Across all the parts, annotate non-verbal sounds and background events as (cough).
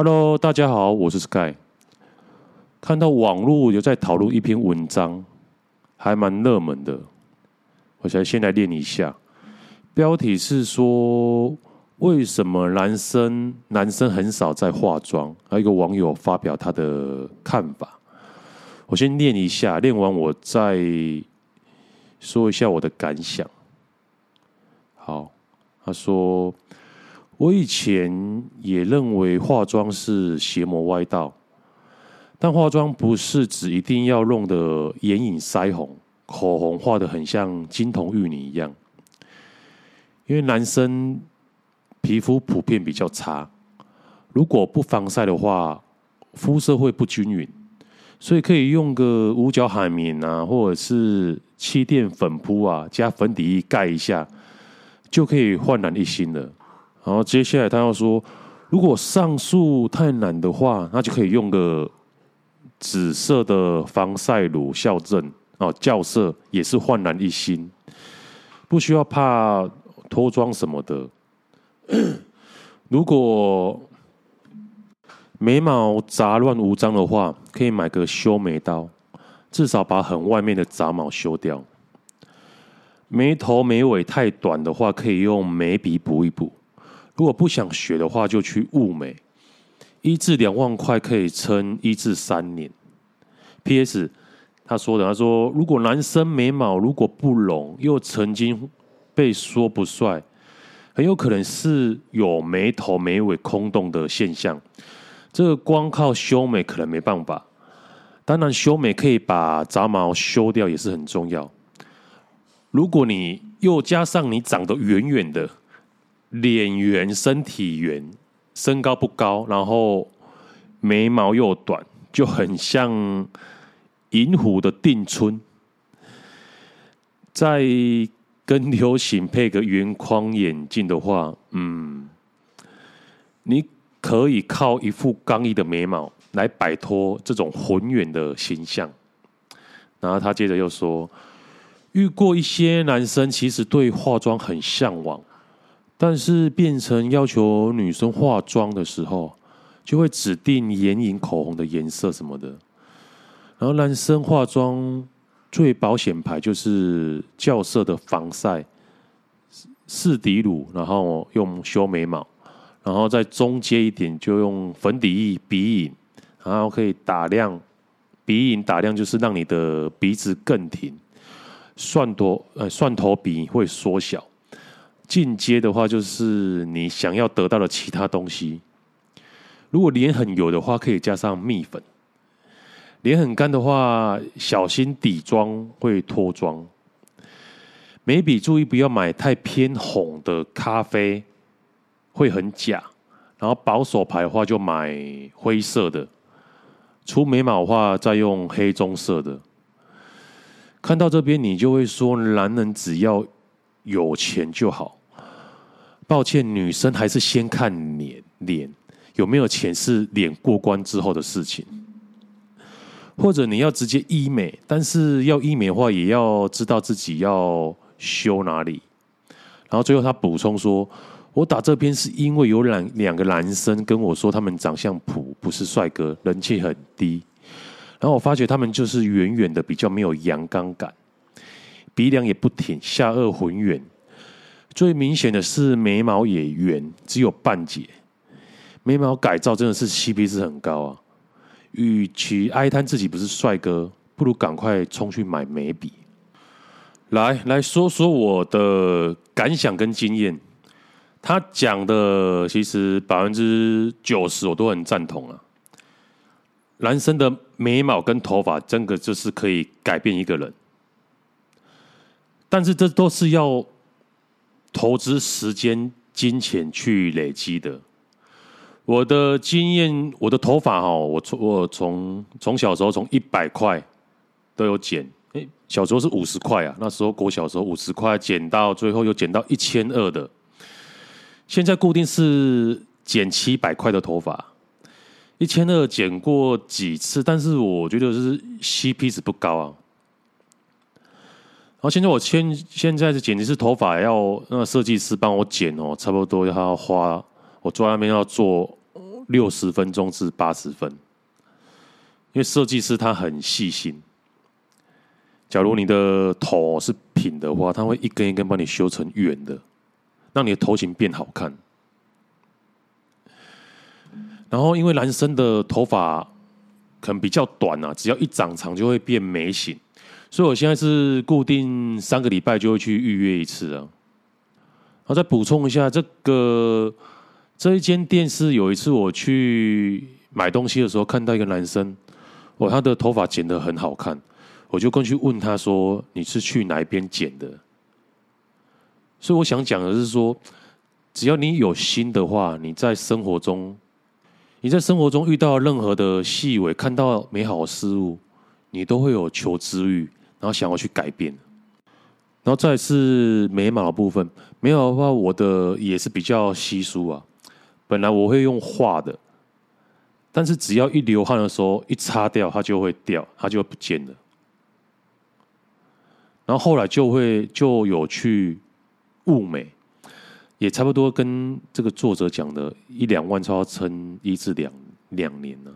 Hello，大家好，我是 Sky。看到网络有在讨论一篇文章，还蛮热门的，我想先来练一下。标题是说，为什么男生男生很少在化妆？还有一个网友发表他的看法。我先练一下，练完我再说一下我的感想。好，他说。我以前也认为化妆是邪魔歪道，但化妆不是指一定要弄得眼影腮红、口红画的很像金童玉女一样，因为男生皮肤普遍比较差，如果不防晒的话，肤色会不均匀，所以可以用个五角海绵啊，或者是气垫粉扑啊，加粉底液盖一下，就可以焕然一新了。然后接下来他要说，如果上述太难的话，那就可以用个紫色的防晒乳校正哦，校色也是焕然一新，不需要怕脱妆什么的。(coughs) 如果眉毛杂乱无章的话，可以买个修眉刀，至少把很外面的杂毛修掉。眉头眉尾太短的话，可以用眉笔补一补。如果不想学的话，就去物美，一至两万块可以撑一至三年。P.S. 他说的，他说如果男生眉毛如果不浓，又曾经被说不帅，很有可能是有眉头眉尾空洞的现象。这个光靠修眉可能没办法。当然，修眉可以把杂毛修掉，也是很重要。如果你又加上你长得圆圆的。脸圆，身体圆，身高不高，然后眉毛又短，就很像银狐的定春。再跟流行配个圆框眼镜的话，嗯，你可以靠一副刚毅的眉毛来摆脱这种浑圆的形象。然后他接着又说，遇过一些男生，其实对化妆很向往。但是变成要求女生化妆的时候，就会指定眼影、口红的颜色什么的。然后男生化妆最保险牌就是校色的防晒、四底乳，然后用修眉毛，然后再中阶一点就用粉底液、鼻影，然后可以打亮鼻影，打亮就是让你的鼻子更挺，蒜头呃蒜头鼻会缩小。进阶的话，就是你想要得到的其他东西。如果脸很油的话，可以加上蜜粉；脸很干的话，小心底妆会脱妆。眉笔注意不要买太偏红的咖啡，会很假。然后保守牌的话，就买灰色的。出眉毛的话，再用黑棕色的。看到这边，你就会说，男人只要有钱就好。抱歉，女生还是先看脸，脸有没有钱是脸过关之后的事情。或者你要直接医美，但是要医美的话，也要知道自己要修哪里。然后最后他补充说：“我打这篇是因为有两两个男生跟我说，他们长相普，不是帅哥，人气很低。然后我发觉他们就是远远的，比较没有阳刚感，鼻梁也不挺，下颚浑圆。”最明显的是眉毛也圆，只有半截。眉毛改造真的是 CP 值很高啊！与其哀叹自己不是帅哥，不如赶快冲去买眉笔。来，来说说我的感想跟经验。他讲的其实百分之九十我都很赞同啊。男生的眉毛跟头发，真的就是可以改变一个人。但是这都是要。投资时间、金钱去累积的。我的经验，我的头发哦，我从我从从小时候从一百块都有剪，哎，小时候是五十块啊，那时候国小时候五十块剪到最后又剪到一千二的，现在固定是剪七百块的头发，一千二剪过几次，但是我觉得是 CP 值不高啊。然后现在我现现在是剪辑师头发要那设计师帮我剪哦，差不多要花我坐在那边要做六十分钟至八十分，因为设计师他很细心。假如你的头是平的话，他会一根一根帮你修成圆的，让你的头型变好看。然后，因为男生的头发可能比较短啊，只要一长长就会变眉形，所以我现在是固定三个礼拜就会去预约一次啊。然后再补充一下，这个这一间店是有一次我去买东西的时候看到一个男生，哦，他的头发剪得很好看。我就过去问他说：“你是去哪边剪的？”所以我想讲的是说，只要你有心的话，你在生活中，你在生活中遇到任何的细微，看到美好的事物，你都会有求知欲，然后想要去改变。然后再是眉毛的部分，眉毛的话，我的也是比较稀疏啊。本来我会用画的，但是只要一流汗的时候，一擦掉它就会掉，它就不见了。然后后来就会就有去雾眉，也差不多跟这个作者讲的一两万，超要撑一至两两年呢。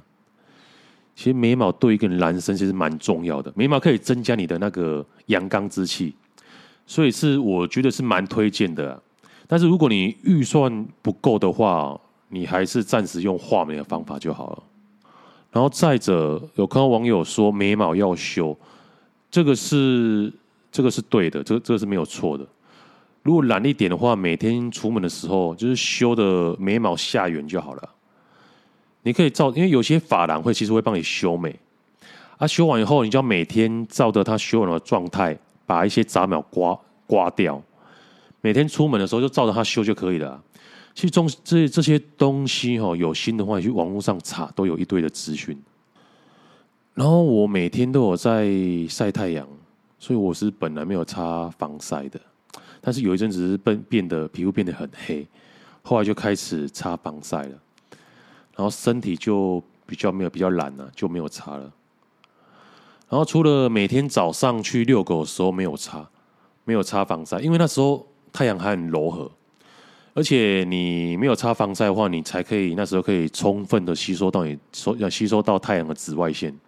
其实眉毛对一个男生其实蛮重要的，眉毛可以增加你的那个阳刚之气，所以是我觉得是蛮推荐的。但是如果你预算不够的话，你还是暂时用画眉的方法就好了。然后再者，有看到网友说眉毛要修，这个是。这个是对的，这个这个是没有错的。如果懒一点的话，每天出门的时候就是修的眉毛下缘就好了。你可以照，因为有些发廊会其实会帮你修眉，啊，修完以后你就要每天照着它修完的状态，把一些杂毛刮刮掉。每天出门的时候就照着它修就可以了。其实中这这些东西哈，有心的话你去网络上查，都有一堆的资讯。然后我每天都有在晒太阳。所以我是本来没有擦防晒的，但是有一阵子是变变得皮肤变得很黑，后来就开始擦防晒了，然后身体就比较没有比较懒了，就没有擦了。然后除了每天早上去遛狗的时候没有擦，没有擦防晒，因为那时候太阳还很柔和，而且你没有擦防晒的话，你才可以那时候可以充分的吸收到你收要吸收到太阳的紫外线。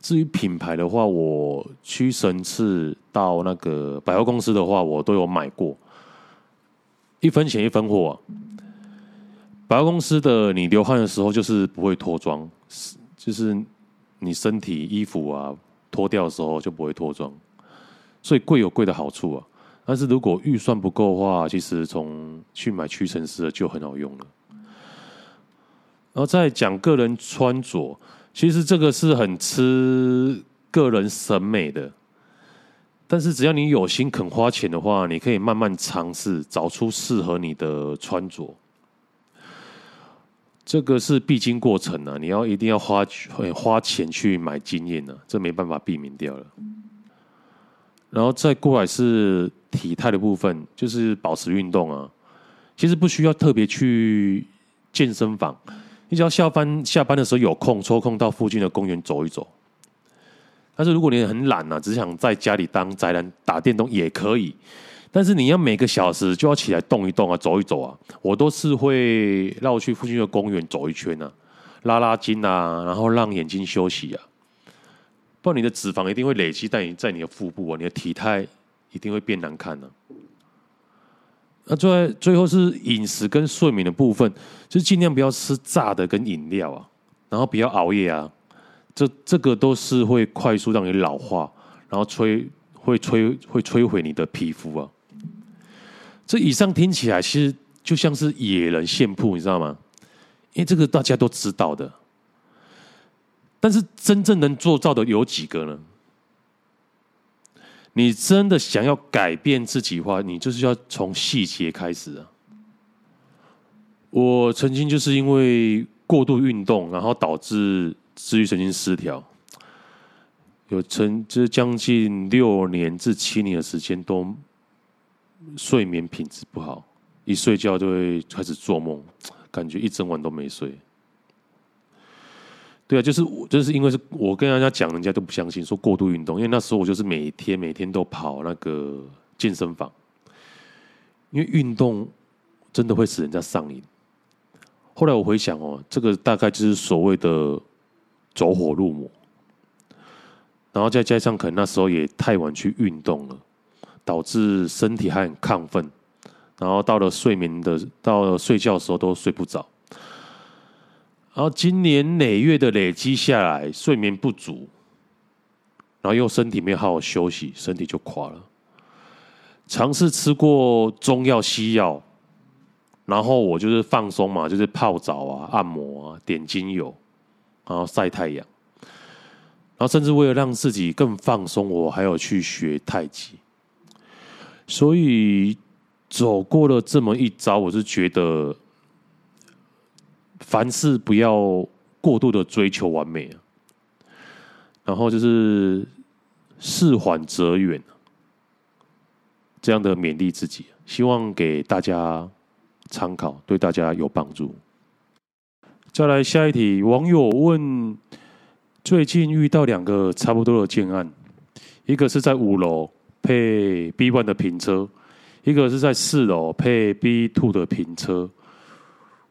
至于品牌的话，我屈臣氏到那个百货公司的话，我都有买过，一分钱一分货。百货公司的你流汗的时候就是不会脱妆，是就是你身体衣服啊脱掉的时候就不会脱妆，所以贵有贵的好处啊。但是如果预算不够的话，其实从去买屈臣氏的就很好用了。然后再讲个人穿着。其实这个是很吃个人审美的，但是只要你有心肯花钱的话，你可以慢慢尝试找出适合你的穿着。这个是必经过程啊，你要一定要花花钱去买经验呢，这没办法避免掉了。然后再过来是体态的部分，就是保持运动啊。其实不需要特别去健身房。你只要下班下班的时候有空，抽空到附近的公园走一走。但是如果你很懒啊，只想在家里当宅男打电动也可以。但是你要每个小时就要起来动一动啊，走一走啊。我都是会绕去附近的公园走一圈啊，拉拉筋啊，然后让眼睛休息啊。不然你的脂肪一定会累积在你在你的腹部啊，你的体态一定会变难看呢、啊。那最最后是饮食跟睡眠的部分，就是尽量不要吃炸的跟饮料啊，然后不要熬夜啊，这这个都是会快速让你老化，然后摧会摧会摧毁你的皮肤啊。这以上听起来其实就像是野人献曝，你知道吗？因为这个大家都知道的，但是真正能做到的有几个呢？你真的想要改变自己的话，你就是要从细节开始啊！我曾经就是因为过度运动，然后导致自律神经失调，有曾就是将近六年至七年的时间都睡眠品质不好，一睡觉就会开始做梦，感觉一整晚都没睡。对啊，就是就是因为是我跟人家讲，人家都不相信，说过度运动。因为那时候我就是每天每天都跑那个健身房，因为运动真的会使人家上瘾。后来我回想哦，这个大概就是所谓的走火入魔，然后再加上可能那时候也太晚去运动了，导致身体还很亢奋，然后到了睡眠的到了睡觉的时候都睡不着，然后今年累月的累积下来，睡眠不足，然后又身体没有好好休息，身体就垮了。尝试吃过中药西药。然后我就是放松嘛，就是泡澡啊、按摩啊、点精油，然后晒太阳，然后甚至为了让自己更放松，我还有去学太极。所以走过了这么一遭，我是觉得凡事不要过度的追求完美啊，然后就是事缓则圆，这样的勉励自己，希望给大家。参考对大家有帮助。再来下一题，网友问：最近遇到两个差不多的建案，一个是在五楼配 B one 的平车，一个是在四楼配 B two 的平车。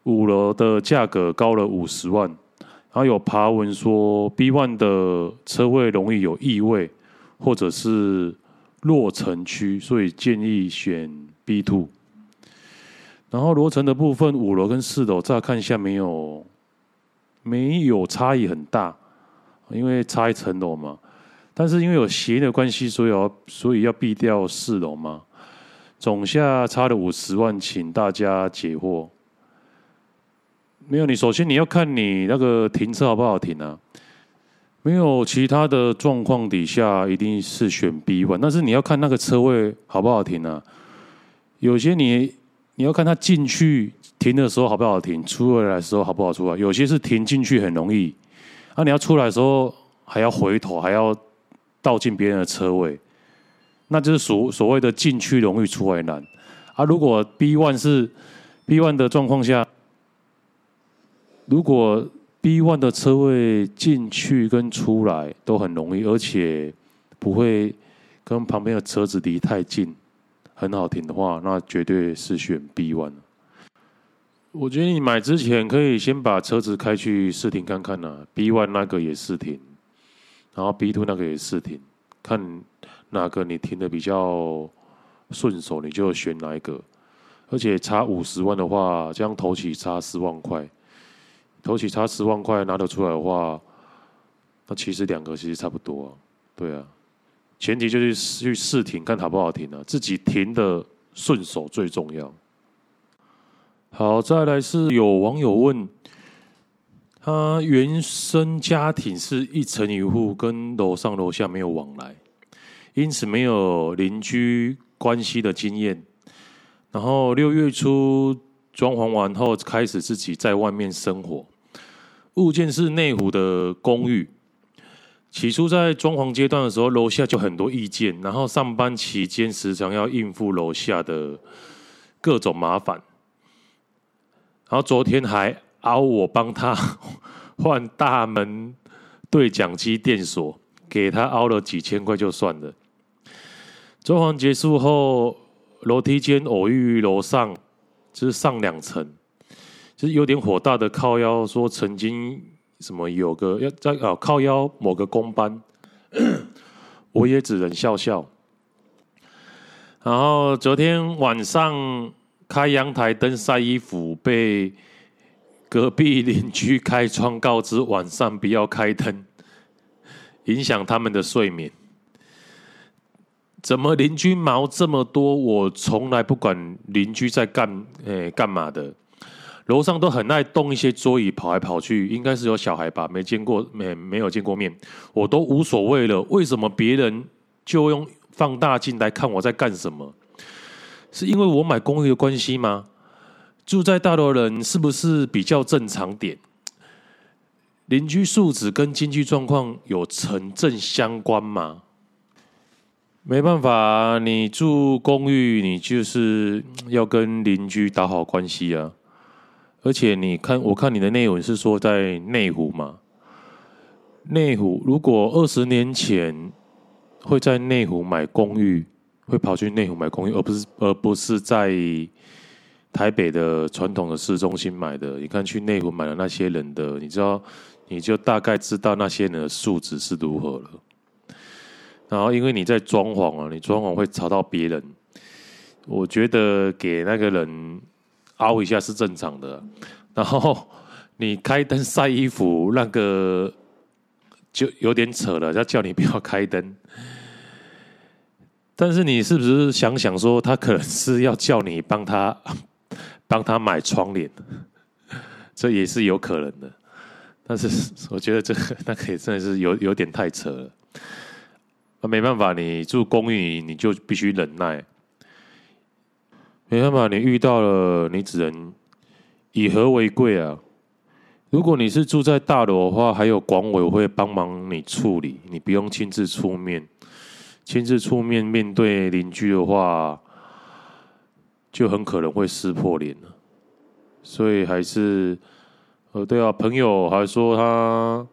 五楼的价格高了五十万，然后有爬文说 B one 的车位容易有异味，或者是落尘区，所以建议选 B two。然后楼层的部分，五楼跟四楼乍看一下没有没有差异很大，因为差一层楼嘛。但是因为有谐音的关系，所以要所以要避掉四楼嘛。总下差了五十万，请大家解惑。没有，你首先你要看你那个停车好不好停啊？没有其他的状况底下，一定是选 B 吧。但是你要看那个车位好不好停啊？有些你。你要看他进去停的时候好不好停，出来的时候好不好出来。有些是停进去很容易，啊，你要出来的时候还要回头，还要倒进别人的车位，那就是所所谓的进去容易出来难。啊，如果 B one 是 B one 的状况下，如果 B one 的车位进去跟出来都很容易，而且不会跟旁边的车子离太近。很好停的话，那绝对是选 B one。我觉得你买之前可以先把车子开去试停看看呢、啊。B one 那个也试停，然后 B two 那个也试停，看哪个你停的比较顺手，你就选哪一个。而且差五十万的话，这样头期差十万块，头起差十万块拿得出来的话，那其实两个其实差不多啊。对啊。前提就是去试停，看好不好停啊，自己停的顺手最重要。好，再来是有网友问，他原生家庭是一层一户，跟楼上楼下没有往来，因此没有邻居关系的经验。然后六月初装潢完后，开始自己在外面生活，物件是内湖的公寓。起初在装潢阶段的时候，楼下就很多意见，然后上班期间时常要应付楼下的各种麻烦，然后昨天还熬我帮他 (laughs) 换大门对讲机电锁，给他熬了几千块就算了。装潢结束后，楼梯间偶遇楼上，就是上两层，就是有点火大的靠腰说曾经。什么有个要在啊靠腰某个工班，(coughs) 我也只能笑笑。然后昨天晚上开阳台灯晒衣服，被隔壁邻居开窗告知晚上不要开灯，影响他们的睡眠。怎么邻居毛这么多？我从来不管邻居在干诶干嘛的。楼上都很爱动一些桌椅，跑来跑去，应该是有小孩吧？没见过，没没有见过面，我都无所谓了。为什么别人就用放大镜来看我在干什么？是因为我买公寓的关系吗？住在大楼人是不是比较正常点？邻居素质跟经济状况有成正相关吗？没办法，你住公寓，你就是要跟邻居打好关系啊。而且你看，我看你的内容是说在内湖嘛？内湖如果二十年前会在内湖买公寓，会跑去内湖买公寓，而不是而不是在台北的传统的市中心买的，你看去内湖买的那些人的，你知道，你就大概知道那些人的素质是如何了。然后因为你在装潢啊，你装潢会吵到别人，我觉得给那个人凹一下是正常的。然后你开灯晒衣服，那个就有点扯了，要叫你不要开灯。但是你是不是想想说，他可能是要叫你帮他帮他买窗帘，(laughs) 这也是有可能的。但是我觉得这个那个也真的是有有点太扯了。那没办法，你住公寓你就必须忍耐。没办法，你遇到了，你只能以和为贵啊。如果你是住在大楼的话，还有管委会帮忙你处理，你不用亲自出面。亲自出面面对邻居的话，就很可能会撕破脸了。所以还是，呃，对啊，朋友还说他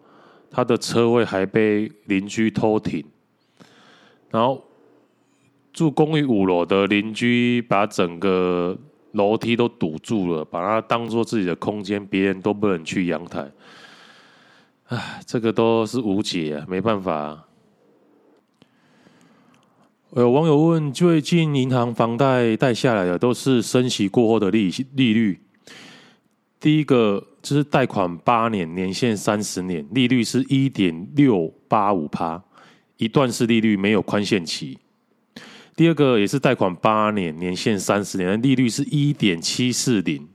他的车位还被邻居偷停，然后住公寓五楼的邻居把整个楼梯都堵住了，把它当做自己的空间，别人都不能去阳台。唉，这个都是无解啊，没办法啊。有网友问：最近银行房贷贷下来的都是升息过后的利息利率。第一个就是贷款八年，年限三十年，利率是一点六八五趴，一段式利率没有宽限期。第二个也是贷款八年，年限三十年，利率是一点七四零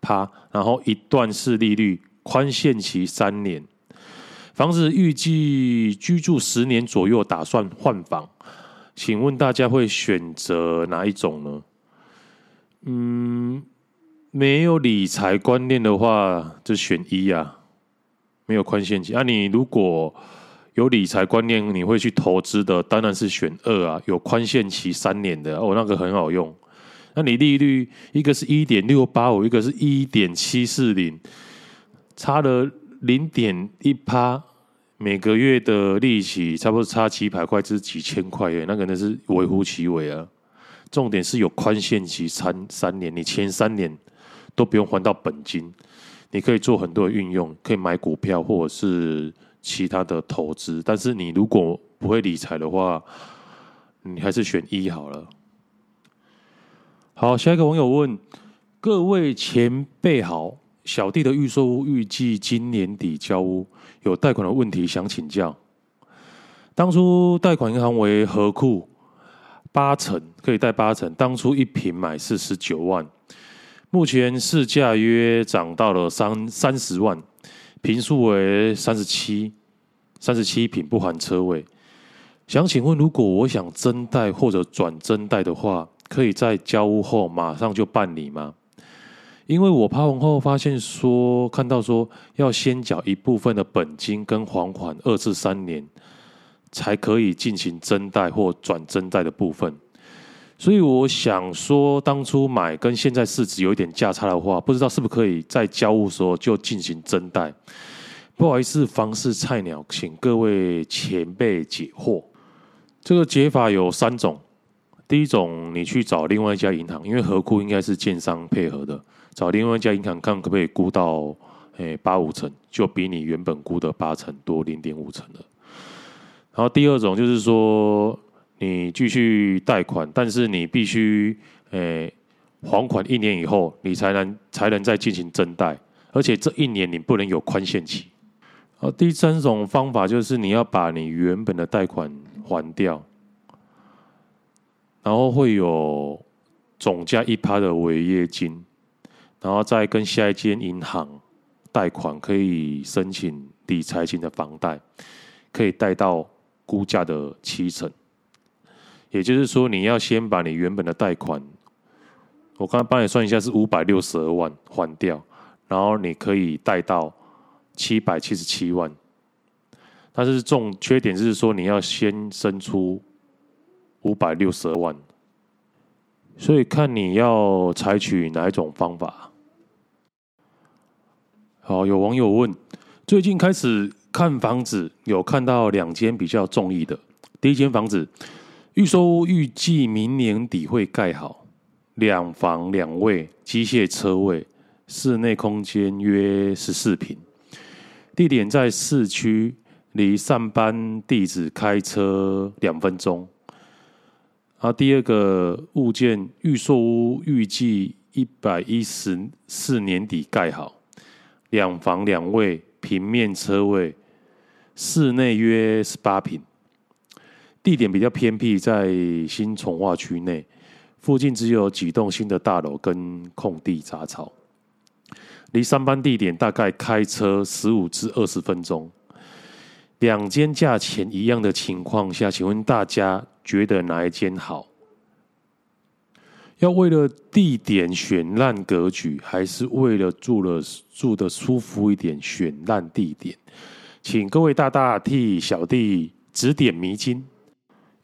趴，然后一段式利率宽限期三年。房子预计居住十年左右，打算换房。请问大家会选择哪一种呢？嗯，没有理财观念的话，就选一啊。没有宽限期啊，你如果有理财观念，你会去投资的，当然是选二啊。有宽限期三年的哦，那个很好用。那你利率一个是一点六八五，一个是一点七四零，差了零点一趴。每个月的利息差不多差几百块至几千块耶，那个那是微乎其微啊。重点是有宽限期三三年，你前三年都不用还到本金，你可以做很多的运用，可以买股票或者是其他的投资。但是你如果不会理财的话，你还是选一好了。好，下一个网友问：各位前辈好。小弟的预售屋预计今年底交屋，有贷款的问题想请教。当初贷款银行为合库，八成可以贷八成，当初一平买是十九万，目前市价约涨到了三三十万，平数为三十七，三十七平不含车位。想请问，如果我想增贷或者转增贷的话，可以在交屋后马上就办理吗？因为我拍完后发现说，看到说要先缴一部分的本金跟还款二至三年，才可以进行增贷或转增贷的部分。所以我想说，当初买跟现在市值有一点价差的话，不知道是不是可以在交屋时候就进行增贷？不好意思，房市菜鸟，请各位前辈解惑。这个解法有三种，第一种你去找另外一家银行，因为合库应该是建商配合的。找另外一家银行看可不可以估到，诶八五成，就比你原本估的八成多零点五成了。然后第二种就是说，你继续贷款，但是你必须诶还款一年以后，你才能才能再进行增贷，而且这一年你不能有宽限期。啊，第三种方法就是你要把你原本的贷款还掉，然后会有总价一趴的违约金。然后再跟下一间银行贷款，可以申请理财型的房贷，可以贷到估价的七成。也就是说，你要先把你原本的贷款，我刚刚帮你算一下，是五百六十二万还掉，然后你可以贷到七百七十七万。但是重缺点就是说，你要先生出五百六十二万，所以看你要采取哪一种方法。好，有网友问：最近开始看房子，有看到两间比较中意的。第一间房子预售屋，预计明年底会盖好，两房两卫，机械车位，室内空间约十四坪，地点在市区，离上班地址开车两分钟。啊，第二个物件预售屋预计一百一十四年底盖好，两房两卫，平面车位，室内约十八平，地点比较偏僻，在新从化区内。附近只有几栋新的大楼跟空地杂草，离上班地点大概开车十五至二十分钟。两间价钱一样的情况下，请问大家觉得哪一间好？要为了地点选烂格局，还是为了住了住的舒服一点选烂地点？请各位大大替小弟指点迷津。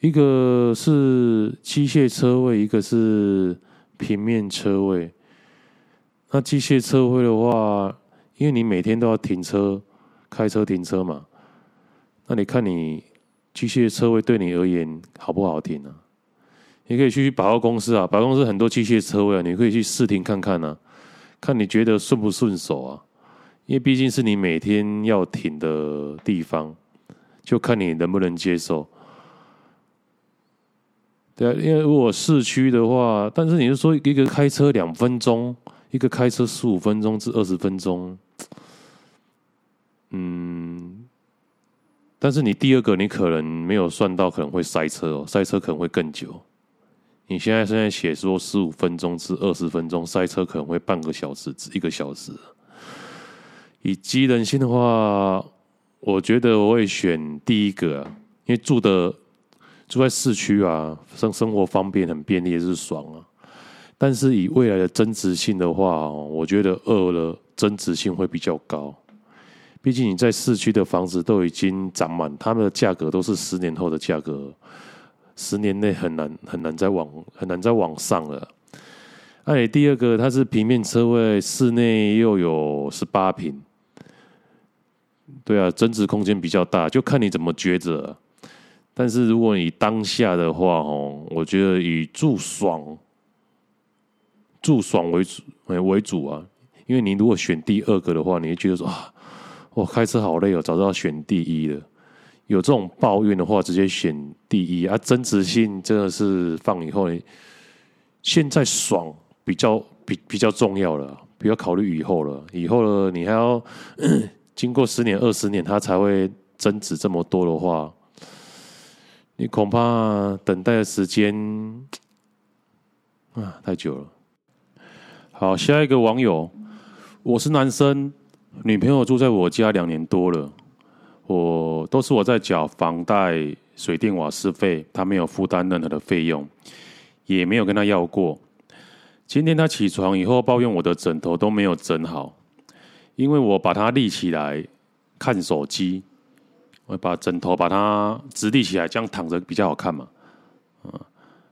一个是机械车位，一个是平面车位。那机械车位的话，因为你每天都要停车、开车停车嘛，那你看你机械车位对你而言好不好停啊？你可以去百货公司啊，百货公司很多机械车位啊，你可以去试停看看啊，看你觉得顺不顺手啊？因为毕竟是你每天要停的地方，就看你能不能接受。对啊，因为如果市区的话，但是你是说一个开车两分钟，一个开车十五分钟至二十分钟，嗯，但是你第二个你可能没有算到，可能会塞车哦，塞车可能会更久。你现在现在写说十五分钟至二十分钟，塞车可能会半个小时至一个小时。以机能性的话，我觉得我会选第一个，因为住的。住在市区啊，生生活方便，很便利，也是爽啊。但是以未来的增值性的话，我觉得二了增值性会比较高。毕竟你在市区的房子都已经涨满，他们的价格都是十年后的价格，十年内很难很难再往很难再往上了。哎，第二个它是平面车位，室内又有十八平，对啊，增值空间比较大，就看你怎么抉择。但是如果你当下的话，哦，我觉得以住爽、住爽为主为主啊。因为你如果选第二个的话，你会觉得说啊，我开车好累哦，早知道选第一了。有这种抱怨的话，直接选第一啊。增值性真的是放以后，现在爽比较比比较重要了，不要考虑以后了。以后了，你还要 (coughs) 经过十年、二十年，它才会增值这么多的话。你恐怕等待的时间啊太久了。好，下一个网友，我是男生，女朋友住在我家两年多了，我都是我在缴房贷、水电瓦斯费，他没有负担任何的费用，也没有跟他要过。今天他起床以后抱怨我的枕头都没有整好，因为我把它立起来看手机。我把枕头把它直立起来，这样躺着比较好看嘛。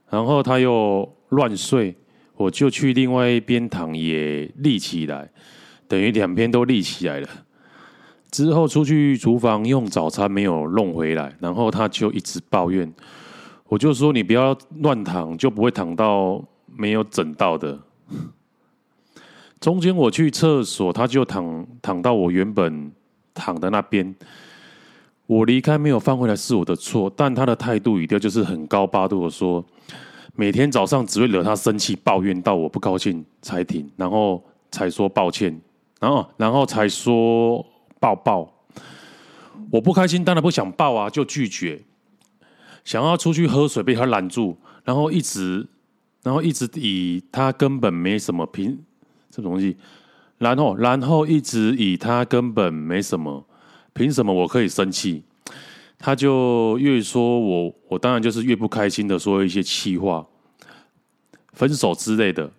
然后他又乱睡，我就去另外一边躺，也立起来，等于两边都立起来了。之后出去厨房用早餐没有弄回来，然后他就一直抱怨，我就说你不要乱躺，就不会躺到没有整到的。中间我去厕所，他就躺躺到我原本躺的那边。我离开没有放回来是我的错，但他的态度语调就是很高八度的说，每天早上只会惹他生气，抱怨到我不高兴才停，然后才说抱歉，然后然后才说抱抱。我不开心，当然不想抱啊，就拒绝。想要出去喝水被他拦住，然后一直然后一直以他根本没什么凭这东西，然后然后一直以他根本没什么。凭什么我可以生气？他就越说我，我当然就是越不开心的说一些气话，分手之类的。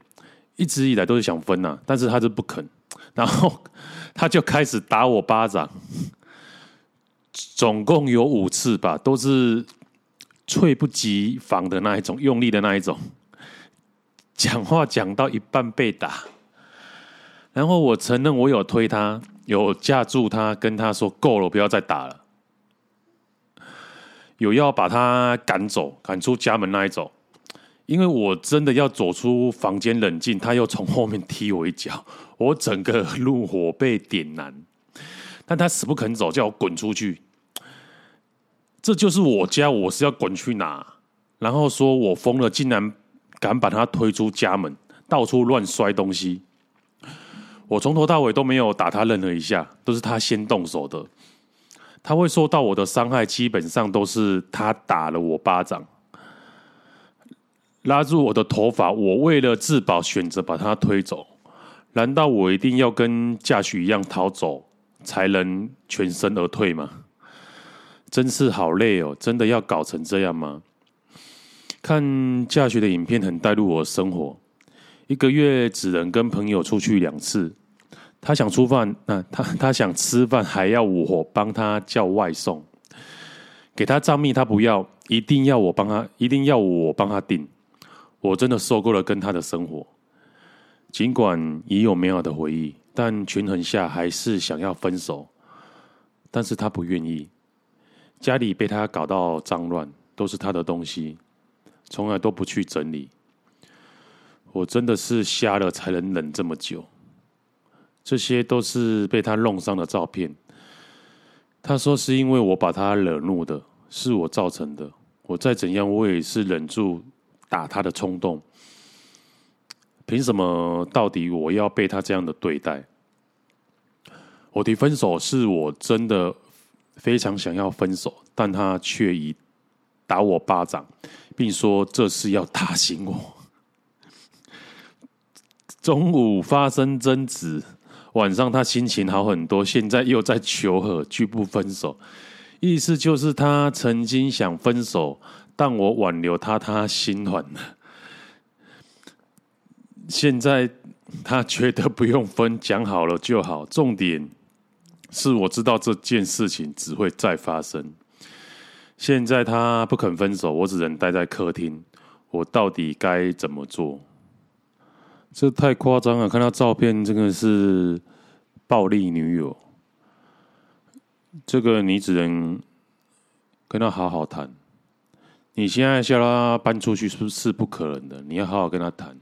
一直以来都是想分呐、啊，但是他就不肯，然后他就开始打我巴掌，总共有五次吧，都是猝不及防的那一种，用力的那一种。讲话讲到一半被打，然后我承认我有推他。有架住他，跟他说够了，不要再打了。有要把他赶走，赶出家门那一种。因为我真的要走出房间冷静，他又从后面踢我一脚，我整个怒火被点燃。但他死不肯走，叫我滚出去。这就是我家，我是要滚去哪？然后说我疯了，竟然敢把他推出家门，到处乱摔东西。我从头到尾都没有打他任何一下，都是他先动手的。他会受到我的伤害，基本上都是他打了我巴掌，拉住我的头发。我为了自保，选择把他推走。难道我一定要跟嘉许一样逃走，才能全身而退吗？真是好累哦！真的要搞成这样吗？看嘉许的影片很带入我的生活，一个月只能跟朋友出去两次。他想吃饭，那他他想吃饭，还要我帮他叫外送，给他账密他不要，一定要我帮他，一定要我帮他订。我真的受够了跟他的生活，尽管已有美好的回忆，但权衡下还是想要分手。但是他不愿意，家里被他搞到脏乱，都是他的东西，从来都不去整理。我真的是瞎了才能忍这么久。这些都是被他弄伤的照片。他说是因为我把他惹怒的，是我造成的。我再怎样，我也是忍住打他的冲动。凭什么？到底我要被他这样的对待？我提分手是我真的非常想要分手，但他却以打我巴掌，并说这是要打醒我。中午发生争执。晚上他心情好很多，现在又在求和，拒不分手，意思就是他曾经想分手，但我挽留他，他心软了。现在他觉得不用分，讲好了就好。重点是我知道这件事情只会再发生。现在他不肯分手，我只能待在客厅。我到底该怎么做？这太夸张了！看他照片，真的是暴力女友。这个你只能跟他好好谈。你现在叫他搬出去，是不是不可能的？你要好好跟他谈，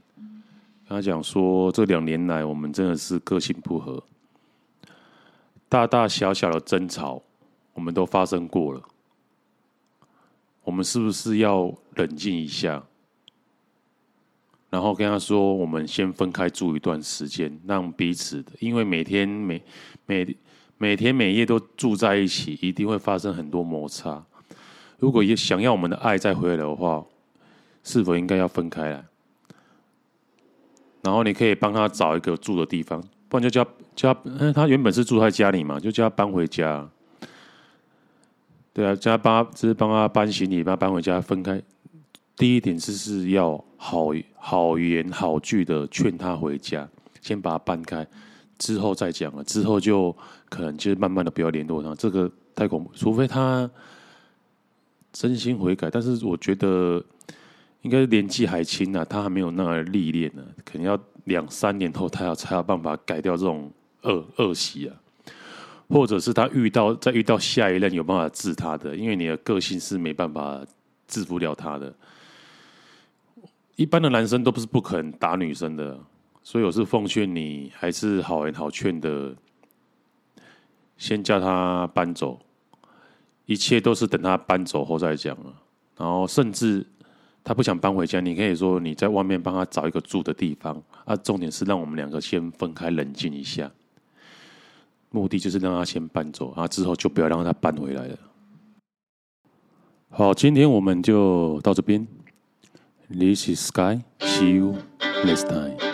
跟他讲说，这两年来我们真的是个性不合，大大小小的争吵我们都发生过了。我们是不是要冷静一下？然后跟他说：“我们先分开住一段时间，让彼此的，因为每天每每每天每夜都住在一起，一定会发生很多摩擦。如果也想要我们的爱再回来的话，是否应该要分开来？然后你可以帮他找一个住的地方，不然就叫叫他，他原本是住在家里嘛，就叫他搬回家。对啊，叫他帮，只是帮他搬行李，帮他搬回家，分开。”第一点是是要好好言好句的劝他回家，先把他搬开，之后再讲了。之后就可能就是慢慢的不要联络他，这个太恐怖。除非他真心悔改，但是我觉得应该年纪还轻啊，他还没有那个历练呢，可能要两三年后他才有办法改掉这种恶恶习啊，或者是他遇到再遇到下一任有办法治他的，因为你的个性是没办法制服了他的。一般的男生都不是不肯打女生的，所以我是奉劝你，还是好言好劝的，先叫他搬走，一切都是等他搬走后再讲啊。然后甚至他不想搬回家，你可以说你在外面帮他找一个住的地方。啊，重点是让我们两个先分开冷静一下，目的就是让他先搬走，啊，之后就不要让他搬回来了。好，今天我们就到这边。This is Sky. See you next time.